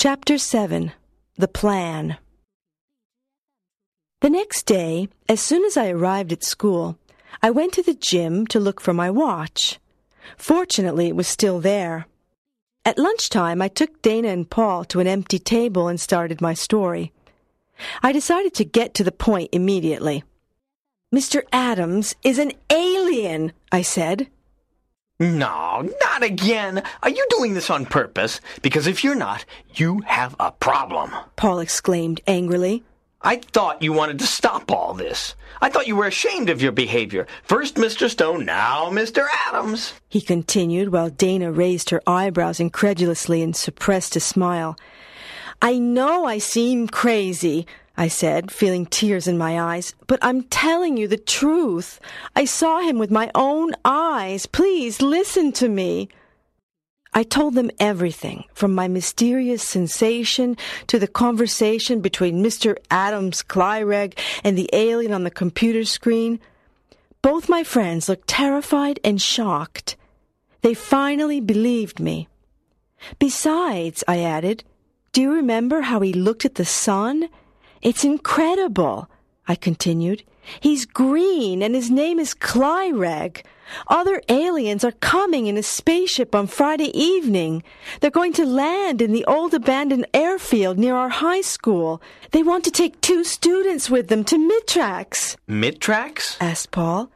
Chapter 7 The Plan The next day, as soon as I arrived at school, I went to the gym to look for my watch. Fortunately, it was still there. At lunchtime, I took Dana and Paul to an empty table and started my story. I decided to get to the point immediately. Mr. Adams is an alien, I said. No, not again. Are you doing this on purpose? Because if you're not, you have a problem. Paul exclaimed angrily. I thought you wanted to stop all this. I thought you were ashamed of your behavior. First Mr. Stone, now Mr. Adams. He continued while Dana raised her eyebrows incredulously and suppressed a smile. I know I seem crazy, I said, feeling tears in my eyes, but I'm telling you the truth. I saw him with my own eyes. Please listen to me. I told them everything, from my mysterious sensation to the conversation between Mr. Adams Clyreg and the alien on the computer screen. Both my friends looked terrified and shocked. They finally believed me. Besides, I added, do you remember how he looked at the sun? It's incredible, I continued. He's green and his name is Clyreg. Other aliens are coming in a spaceship on Friday evening. They're going to land in the old abandoned airfield near our high school. They want to take two students with them to Mitrax. Mitrax? asked Paul.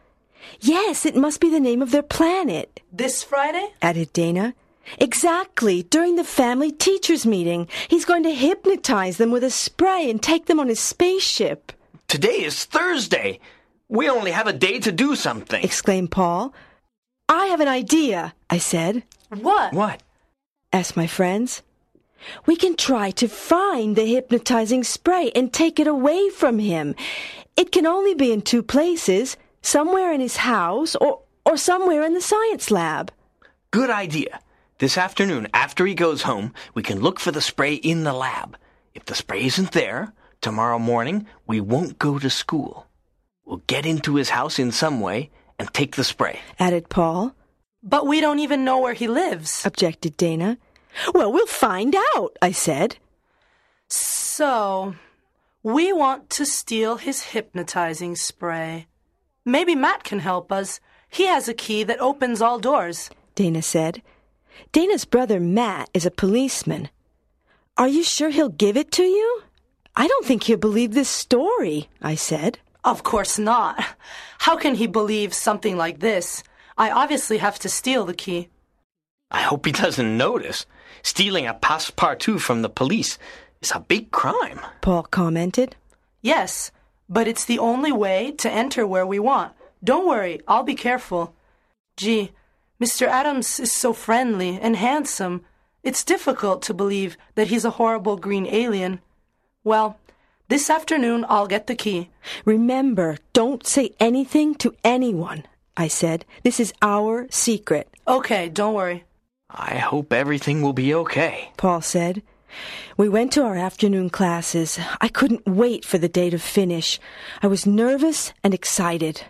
Yes, it must be the name of their planet. This Friday? added Dana. Exactly, during the family teachers meeting. He's going to hypnotize them with a spray and take them on his spaceship. Today is Thursday. We only have a day to do something. exclaimed Paul. I have an idea, I said. What? What? asked my friends. We can try to find the hypnotizing spray and take it away from him. It can only be in two places somewhere in his house or, or somewhere in the science lab. Good idea. This afternoon, after he goes home, we can look for the spray in the lab. If the spray isn't there, tomorrow morning we won't go to school. We'll get into his house in some way and take the spray. Added Paul. But we don't even know where he lives. Objected Dana. Well, we'll find out, I said. So, we want to steal his hypnotizing spray. Maybe Matt can help us. He has a key that opens all doors. Dana said. Dana's brother Matt is a policeman. Are you sure he'll give it to you? I don't think he'll believe this story, I said. Of course not. How can he believe something like this? I obviously have to steal the key. I hope he doesn't notice. Stealing a passepartout from the police is a big crime. Paul commented. Yes, but it's the only way to enter where we want. Don't worry, I'll be careful. Gee, Mr. Adams is so friendly and handsome. It's difficult to believe that he's a horrible green alien. Well, this afternoon I'll get the key. Remember, don't say anything to anyone, I said. This is our secret. Okay, don't worry. I hope everything will be okay. Paul said. We went to our afternoon classes. I couldn't wait for the day to finish. I was nervous and excited.